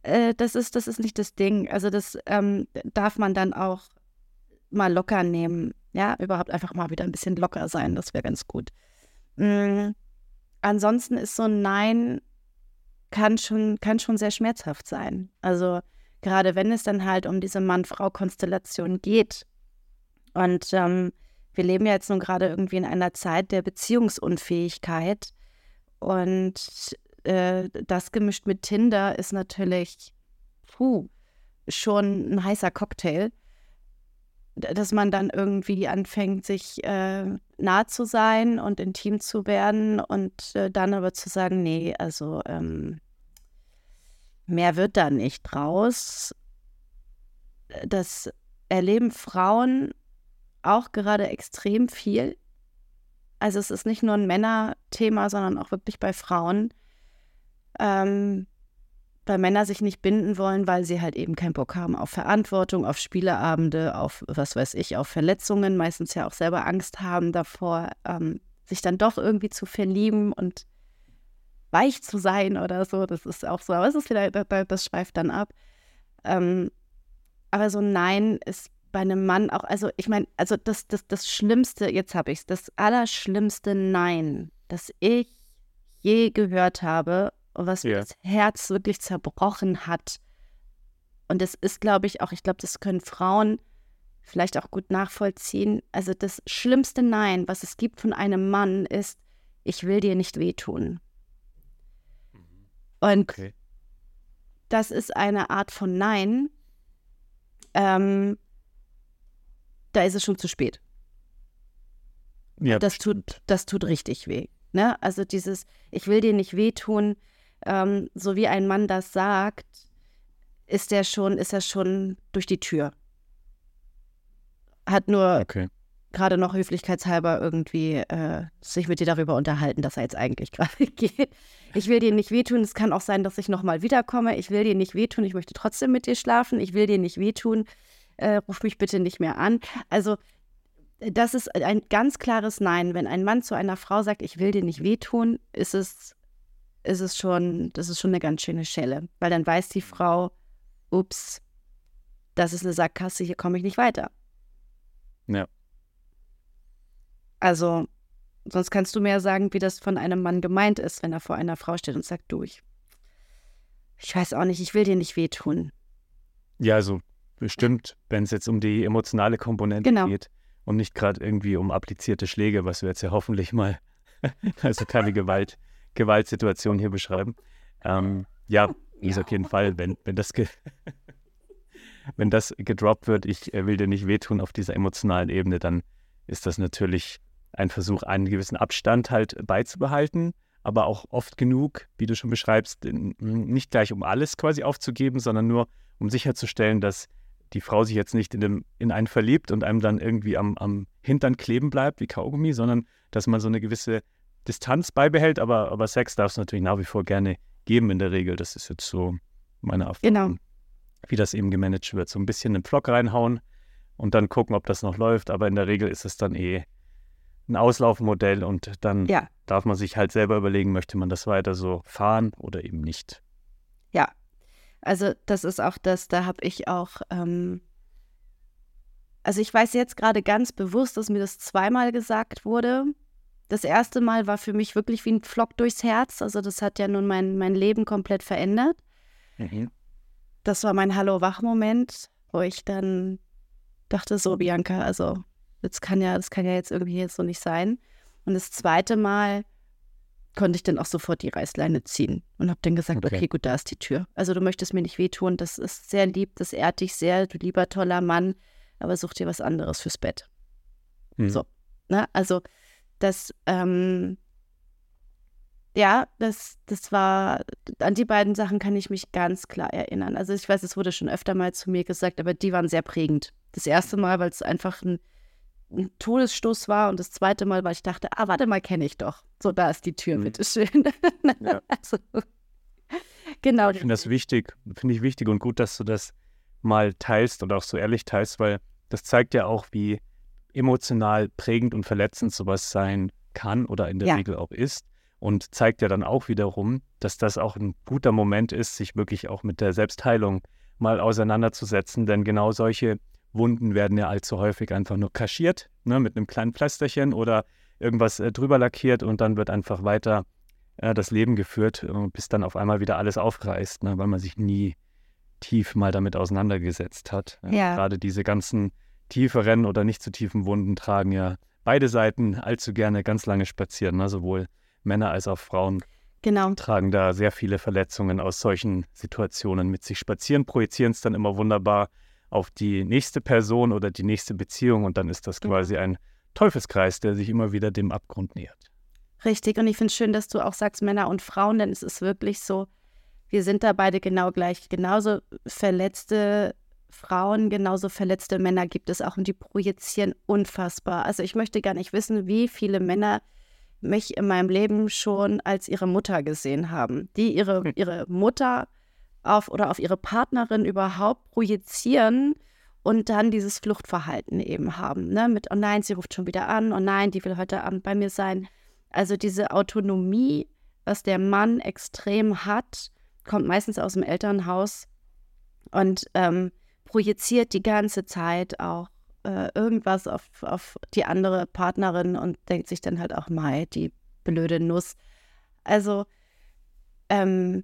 [SPEAKER 2] äh, das, ist, das ist nicht das Ding. Also das ähm, darf man dann auch mal locker nehmen. Ja, überhaupt einfach mal wieder ein bisschen locker sein, das wäre ganz gut. Mhm. Ansonsten ist so ein Nein kann schon, kann schon sehr schmerzhaft sein. Also gerade wenn es dann halt um diese Mann-Frau-Konstellation geht. Und ähm, wir leben ja jetzt nun gerade irgendwie in einer Zeit der Beziehungsunfähigkeit. Und äh, das gemischt mit Tinder ist natürlich puh, schon ein heißer Cocktail. Dass man dann irgendwie anfängt, sich äh, nah zu sein und intim zu werden und äh, dann aber zu sagen, nee, also ähm, mehr wird da nicht draus. Das erleben Frauen auch gerade extrem viel. Also es ist nicht nur ein Männerthema, sondern auch wirklich bei Frauen, ähm, weil Männer sich nicht binden wollen, weil sie halt eben keinen Bock haben auf Verantwortung, auf Spieleabende, auf was weiß ich, auf Verletzungen, meistens ja auch selber Angst haben davor, ähm, sich dann doch irgendwie zu verlieben und weich zu sein oder so. Das ist auch so, aber es ist wieder, das schweift dann ab. Ähm, aber so ein Nein ist bei einem Mann auch, also ich meine, also das, das, das Schlimmste, jetzt habe ich es, das allerschlimmste Nein, das ich je gehört habe was yeah. das Herz wirklich zerbrochen hat. Und das ist, glaube ich, auch, ich glaube, das können Frauen vielleicht auch gut nachvollziehen. Also das schlimmste Nein, was es gibt von einem Mann, ist, ich will dir nicht wehtun. Mhm. Und okay. das ist eine Art von Nein. Ähm, da ist es schon zu spät. Ja, das tut, das tut richtig weh. Ne? Also dieses, ich will dir nicht wehtun, ähm, so wie ein Mann das sagt, ist er schon, ist er schon durch die Tür. Hat nur
[SPEAKER 1] okay.
[SPEAKER 2] gerade noch höflichkeitshalber irgendwie äh, sich mit dir darüber unterhalten, dass er jetzt eigentlich (laughs) gerade geht. Ich will dir nicht wehtun. Es kann auch sein, dass ich nochmal wiederkomme. Ich will dir nicht wehtun. Ich möchte trotzdem mit dir schlafen. Ich will dir nicht wehtun. Äh, ruf mich bitte nicht mehr an. Also das ist ein ganz klares Nein. Wenn ein Mann zu einer Frau sagt, ich will dir nicht wehtun, ist es, ist es schon, das ist schon eine ganz schöne Schelle. Weil dann weiß die Frau, ups, das ist eine Sackgasse, hier komme ich nicht weiter.
[SPEAKER 1] Ja.
[SPEAKER 2] Also, sonst kannst du mir sagen, wie das von einem Mann gemeint ist, wenn er vor einer Frau steht und sagt, du, ich, ich weiß auch nicht, ich will dir nicht wehtun.
[SPEAKER 1] Ja, also bestimmt, wenn es jetzt um die emotionale Komponente
[SPEAKER 2] Genau.
[SPEAKER 1] geht und nicht gerade irgendwie um applizierte Schläge, was wir jetzt ja hoffentlich mal, (laughs) also keine Gewalt, Gewaltsituation hier beschreiben. Ähm, ja, ist auf jeden Fall, wenn, wenn das (laughs) wenn das gedroppt wird, ich äh, will dir nicht wehtun auf dieser emotionalen Ebene, dann ist das natürlich ein Versuch, einen gewissen Abstand halt beizubehalten, aber auch oft genug, wie du schon beschreibst, nicht gleich um alles quasi aufzugeben, sondern nur um sicherzustellen, dass die Frau sich jetzt nicht in, dem, in einen verliebt und einem dann irgendwie am, am Hintern kleben bleibt wie Kaugummi, sondern dass man so eine gewisse Distanz beibehält, aber, aber Sex darf es natürlich nach wie vor gerne geben in der Regel. Das ist jetzt so meine Erfahrung,
[SPEAKER 2] Genau.
[SPEAKER 1] wie das eben gemanagt wird. So ein bisschen in den Pflock reinhauen und dann gucken, ob das noch läuft, aber in der Regel ist es dann eh ein Auslaufmodell und dann
[SPEAKER 2] Ja,
[SPEAKER 1] darf man sich halt selber überlegen, möchte man das weiter so fahren oder eben nicht.
[SPEAKER 2] ja. Also das ist auch das, da habe ich auch, ähm, also ich weiß jetzt gerade ganz bewusst, dass mir das zweimal gesagt wurde. Das erste Mal war für mich wirklich wie ein Pflock durchs Herz. Also das hat ja nun mein, mein Leben komplett verändert. Das war mein Hallo-Wach-Moment, wo ich dann dachte, so Bianca, also das kann ja, das kann ja jetzt irgendwie jetzt so nicht sein. Und das zweite Mal konnte ich dann auch sofort die Reißleine ziehen und habe dann gesagt,
[SPEAKER 1] Okay.
[SPEAKER 2] okay. gut, da ist die Tür. Also du möchtest mir nicht wehtun, das ist sehr lieb, das ehrt dich sehr, du lieber toller Mann, aber such dir was anderes fürs Bett.
[SPEAKER 1] Mhm.
[SPEAKER 2] So. Ne? Also das, ähm, ja, das, das war, an die beiden Sachen kann ich mich ganz klar erinnern. Also ich weiß, es wurde schon öfter mal zu mir gesagt, aber die waren sehr prägend. Das erste Mal, weil es einfach ein, ein Todesstoß war und das zweite Mal, weil ich dachte, ah, warte mal, kenne ich doch. So, da ist die Tür,
[SPEAKER 1] Mhm.
[SPEAKER 2] bitteschön. (laughs)
[SPEAKER 1] Ja.
[SPEAKER 2] also, genau.
[SPEAKER 1] Ich finde das wichtig, finde ich wichtig und gut, dass du das mal teilst und auch so ehrlich teilst, weil das zeigt ja auch, wie emotional prägend und verletzend sowas sein kann oder in der
[SPEAKER 2] Ja.
[SPEAKER 1] Regel auch ist. Und zeigt ja dann auch wiederum, dass das auch ein guter Moment ist, sich wirklich auch mit der Selbstheilung mal auseinanderzusetzen. Denn genau solche Wunden werden ja allzu häufig einfach nur kaschiert, ne, mit einem kleinen Pflasterchen oder irgendwas äh, drüber lackiert und dann wird einfach weiter äh, das Leben geführt, äh, bis dann auf einmal wieder alles aufreißt, ne, weil man sich nie tief mal damit auseinandergesetzt hat.
[SPEAKER 2] Ja.
[SPEAKER 1] Gerade diese ganzen tieferen oder nicht so tiefen Wunden tragen ja beide Seiten allzu gerne ganz lange spazieren. Ne? Sowohl Männer als auch Frauen
[SPEAKER 2] Genau.
[SPEAKER 1] tragen da sehr viele Verletzungen aus solchen Situationen mit sich spazieren, projizieren es dann immer wunderbar auf die nächste Person oder die nächste Beziehung und dann ist das
[SPEAKER 2] Genau.
[SPEAKER 1] quasi ein Teufelskreis, der sich immer wieder dem Abgrund nähert.
[SPEAKER 2] Richtig. Und ich finde es schön, dass du auch sagst Männer und Frauen, denn es ist wirklich so, wir sind da beide genau gleich. Genauso verletzte Frauen, genauso verletzte Männer gibt es auch und die projizieren unfassbar. Also ich möchte gar nicht wissen, wie viele Männer mich in meinem Leben schon als ihre Mutter gesehen haben, die ihre,
[SPEAKER 1] Hm.
[SPEAKER 2] ihre Mutter auf oder auf ihre Partnerin überhaupt projizieren und dann dieses Fluchtverhalten eben haben. Ne? Mit, oh nein, sie ruft schon wieder an, oh nein, die will heute Abend bei mir sein. Also diese Autonomie, was der Mann extrem hat, kommt meistens aus dem Elternhaus und ähm, projiziert die ganze Zeit auch äh, irgendwas auf, auf die andere Partnerin und denkt sich dann halt auch, Mai, die blöde Nuss. Also, ähm,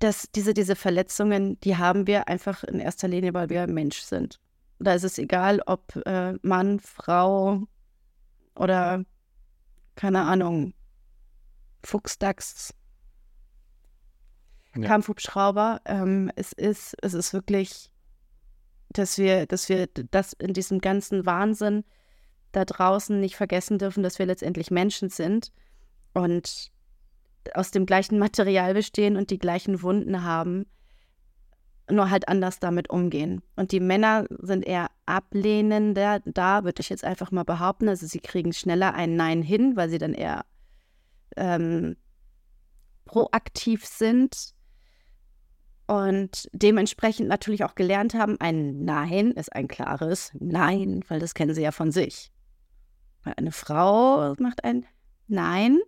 [SPEAKER 2] das, diese, diese Verletzungen, die haben wir einfach in erster Linie, weil wir Mensch sind. Da ist es egal, ob äh, Mann, Frau oder keine Ahnung, Fuchsdachs,
[SPEAKER 1] Ja.
[SPEAKER 2] Kampfhubschrauber. Ähm, es ist, es ist wirklich, dass wir, dass wir das in diesem ganzen Wahnsinn da draußen nicht vergessen dürfen, dass wir letztendlich Menschen sind und aus dem gleichen Material bestehen und die gleichen Wunden haben, nur halt anders damit umgehen. Und die Männer sind eher ablehnender da, würde ich jetzt einfach mal behaupten. Also sie kriegen schneller ein Nein hin, weil sie dann eher ähm, proaktiv sind und dementsprechend natürlich auch gelernt haben, ein Nein ist ein klares Nein, weil das kennen sie ja von sich. Eine Frau macht ein Nein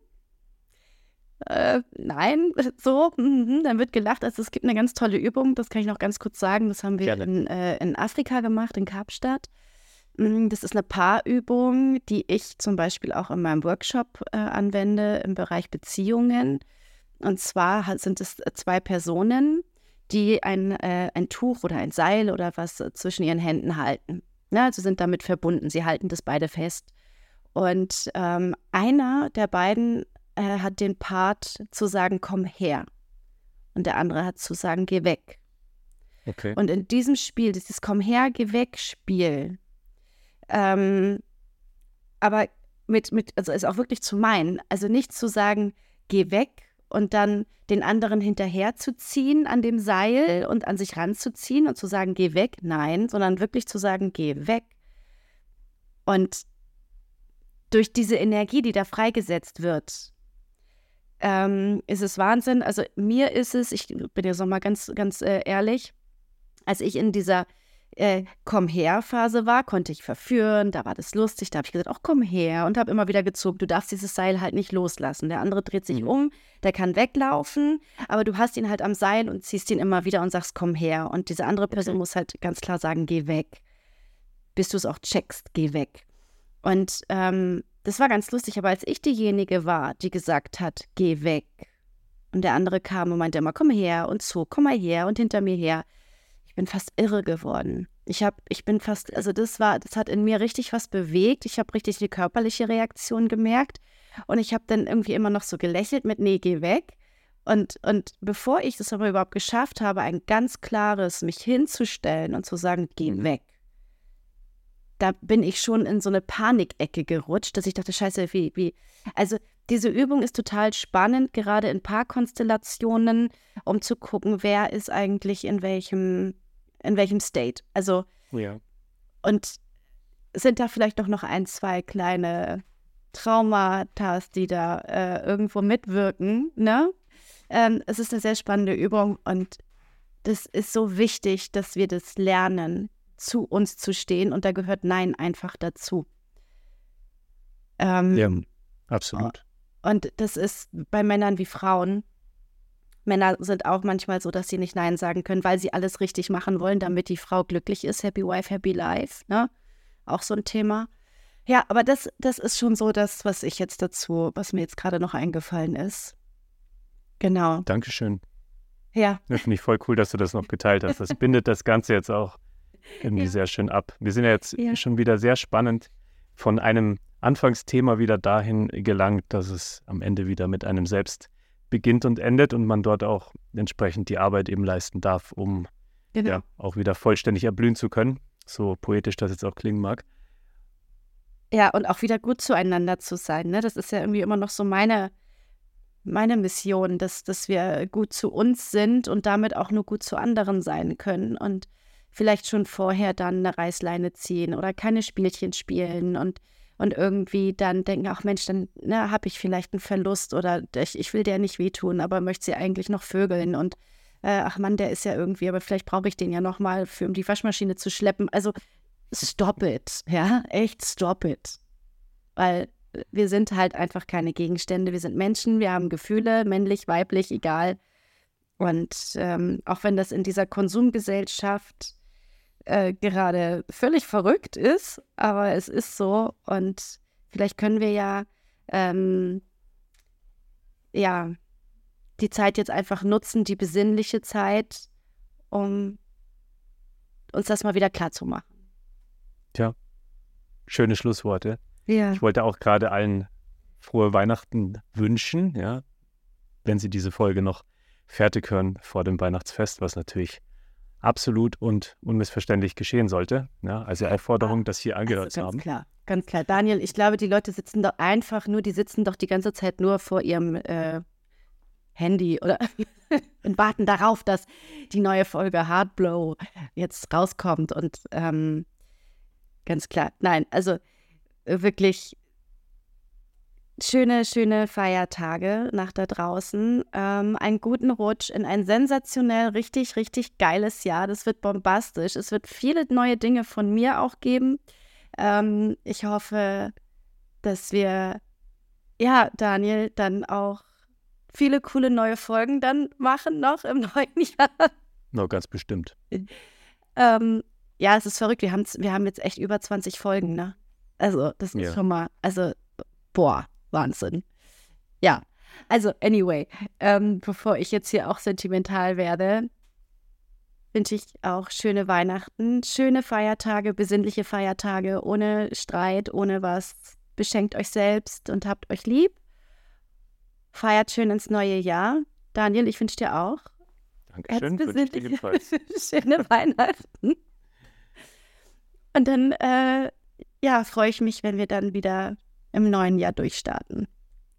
[SPEAKER 2] äh, nein, (laughs) so, mh, dann wird gelacht. Also es gibt eine ganz tolle Übung, das kann ich noch ganz kurz sagen. Das haben wir in, äh, in, Afrika gemacht, in Kapstadt. Mm, das ist eine Paarübung, die ich zum Beispiel auch in meinem Workshop äh, anwende im Bereich Beziehungen. Und zwar sind es zwei Personen, die ein, äh, ein Tuch oder ein Seil oder was zwischen ihren Händen halten. Ja, also sind damit verbunden. Sie halten das beide fest. Und ähm, einer der beiden er hat den Part zu sagen, komm her. Und der andere hat zu sagen, geh weg.
[SPEAKER 1] Okay.
[SPEAKER 2] Und in diesem Spiel, dieses Komm her, geh weg Spiel, ähm, aber mit, mit, also ist auch wirklich zu meinen, also nicht zu sagen, geh weg und dann den anderen hinterherzuziehen an dem Seil und an sich ranzuziehen und zu sagen, geh weg, nein, sondern wirklich zu sagen, geh weg. Und durch diese Energie, die da freigesetzt wird, ähm, ist es Wahnsinn. Also mir ist es, ich bin jetzt nochmal ganz, ganz äh, ehrlich, als ich in dieser äh, Komm her Phase war, konnte ich verführen, da war das lustig, da habe ich gesagt, ach komm her und habe immer wieder gezogen, du darfst dieses Seil halt nicht loslassen. Der andere dreht sich mhm. um, der kann weglaufen, aber du hast ihn halt am Seil und ziehst ihn immer wieder und sagst, komm her. Und diese andere Person okay. muss halt ganz klar sagen, geh weg. Bis du es auch checkst, geh weg. Und ähm, das war ganz lustig, aber als ich diejenige war, die gesagt hat, geh weg, und der andere kam und meinte immer, komm her und so, komm mal her und hinter mir her. Bin fast irre geworden. Ich habe, ich bin fast, also das war, das hat in mir richtig was bewegt. Ich habe richtig eine körperliche Reaktion gemerkt. Und ich habe dann irgendwie immer noch so gelächelt mit, nee, geh weg. Und, und bevor ich das aber überhaupt geschafft habe, ein ganz klares, mich hinzustellen und zu sagen, geh mhm. weg, da bin ich schon in so eine Panikecke gerutscht, dass ich dachte, scheiße, wie, wie. Also diese Übung ist total spannend, gerade in Paarkonstellationen, um zu gucken, wer ist eigentlich in welchem, in welchem State. Also
[SPEAKER 1] ja.
[SPEAKER 2] und sind da vielleicht doch noch ein, zwei kleine Traumata, die da äh, irgendwo mitwirken, ne? Ähm, es ist eine sehr spannende Übung und das ist so wichtig, dass wir das lernen, zu uns zu stehen und da gehört Nein einfach dazu.
[SPEAKER 1] Ähm, ja, absolut.
[SPEAKER 2] Und das ist bei Männern wie Frauen. Männer sind auch manchmal so, dass sie nicht Nein sagen können, weil sie alles richtig machen wollen, damit die Frau glücklich ist. Happy Wife, Happy Life. Ne? Auch so ein Thema. Ja, aber das, das ist schon so das, was ich jetzt dazu, was mir jetzt gerade noch eingefallen ist. Genau.
[SPEAKER 1] Dankeschön.
[SPEAKER 2] Ja.
[SPEAKER 1] Das finde ich voll cool, dass du das noch geteilt hast. Das bindet das Ganze jetzt auch irgendwie ja. sehr schön ab. Wir sind ja jetzt ja. schon wieder sehr spannend von einem Anfangsthema wieder dahin gelangt, dass es am Ende wieder mit einem selbst beginnt und endet und man dort auch entsprechend die Arbeit eben leisten darf, um genau. ja, auch wieder vollständig erblühen zu können. So poetisch das jetzt auch klingen mag.
[SPEAKER 2] Ja, und auch wieder gut zueinander zu sein. Ne? Das ist ja irgendwie immer noch so meine, meine Mission, dass, dass wir gut zu uns sind und damit auch nur gut zu anderen sein können. Und vielleicht schon vorher dann eine Reißleine ziehen oder keine Spielchen spielen und, und irgendwie dann denken, ach Mensch, dann ne, habe ich vielleicht einen Verlust oder ich, ich will der nicht wehtun, aber möchte sie eigentlich noch vögeln und äh, ach Mann, der ist ja irgendwie, aber vielleicht brauche ich den ja nochmal, um die Waschmaschine zu schleppen. Also stop it, ja, echt stop it. Weil wir sind halt einfach keine Gegenstände, wir sind Menschen, wir haben Gefühle, männlich, weiblich, egal. Und ähm, auch wenn das in dieser Konsumgesellschaft äh, gerade völlig verrückt ist, aber es ist so und vielleicht können wir ja, ähm, ja, die Zeit jetzt einfach nutzen, die besinnliche Zeit, um uns das mal wieder klar zu machen.
[SPEAKER 1] Tja, schöne Schlussworte.
[SPEAKER 2] Ja.
[SPEAKER 1] Ich wollte auch gerade allen frohe Weihnachten wünschen, ja, wenn Sie diese Folge noch fertig hören vor dem Weihnachtsfest, was natürlich absolut und unmissverständlich geschehen sollte. Ja, also Aufforderung, das hier angehört also
[SPEAKER 2] zu
[SPEAKER 1] haben.
[SPEAKER 2] Ganz klar, ganz klar. Daniel, ich glaube, die Leute sitzen doch einfach nur, die sitzen doch die ganze Zeit nur vor ihrem äh, Handy oder (laughs) und warten darauf, dass die neue Folge Hardblow jetzt rauskommt. Und ähm, ganz klar. Nein, also wirklich schöne, schöne Feiertage nach da draußen. Ähm, einen guten Rutsch in ein sensationell, richtig, richtig geiles Jahr. Das wird bombastisch. Es wird viele neue Dinge von mir auch geben. Ähm, ich hoffe, dass wir, ja, Daniel, dann auch viele coole neue Folgen dann machen noch im (laughs) neuen Jahr.
[SPEAKER 1] No, ganz bestimmt.
[SPEAKER 2] ähm, ja, es ist verrückt. Wir haben, wir haben jetzt echt über 20 Folgen, ne? Also, das ist ja. schon mal, also, boah, Wahnsinn. Ja, also, anyway, ähm, bevor ich jetzt hier auch sentimental werde, wünsche ich auch schöne Weihnachten, schöne Feiertage, besinnliche Feiertage, ohne Streit, ohne was. Beschenkt euch selbst und habt euch lieb. Feiert schön ins neue Jahr. Daniel, ich wünsche dir auch.
[SPEAKER 1] Dankeschön, (laughs)
[SPEAKER 2] schöne Weihnachten. Und dann, äh, ja, freue ich mich, wenn wir dann wieder im neuen Jahr durchstarten.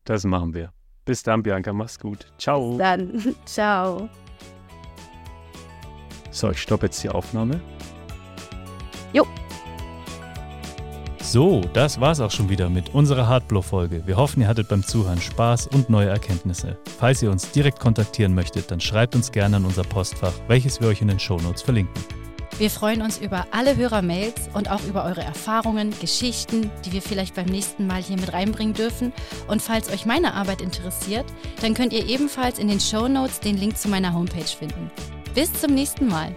[SPEAKER 1] Das machen wir. Bis dann, Bianca. Mach's gut. Ciao.
[SPEAKER 2] Bis dann. (laughs) Ciao.
[SPEAKER 1] So, ich stoppe jetzt die Aufnahme.
[SPEAKER 2] Jo.
[SPEAKER 1] So, das war's auch schon wieder mit unserer Hardblow-Folge. Wir hoffen, ihr hattet beim Zuhören Spaß und neue Erkenntnisse. Falls ihr uns direkt kontaktieren möchtet, dann schreibt uns gerne an unser Postfach, welches wir euch in den Shownotes verlinken.
[SPEAKER 3] Wir freuen uns über alle Hörermails und auch über eure Erfahrungen, Geschichten, die wir vielleicht beim nächsten Mal hier mit reinbringen dürfen. Und falls euch meine Arbeit interessiert, dann könnt ihr ebenfalls in den Show Notes den Link zu meiner Homepage finden. Bis zum nächsten Mal.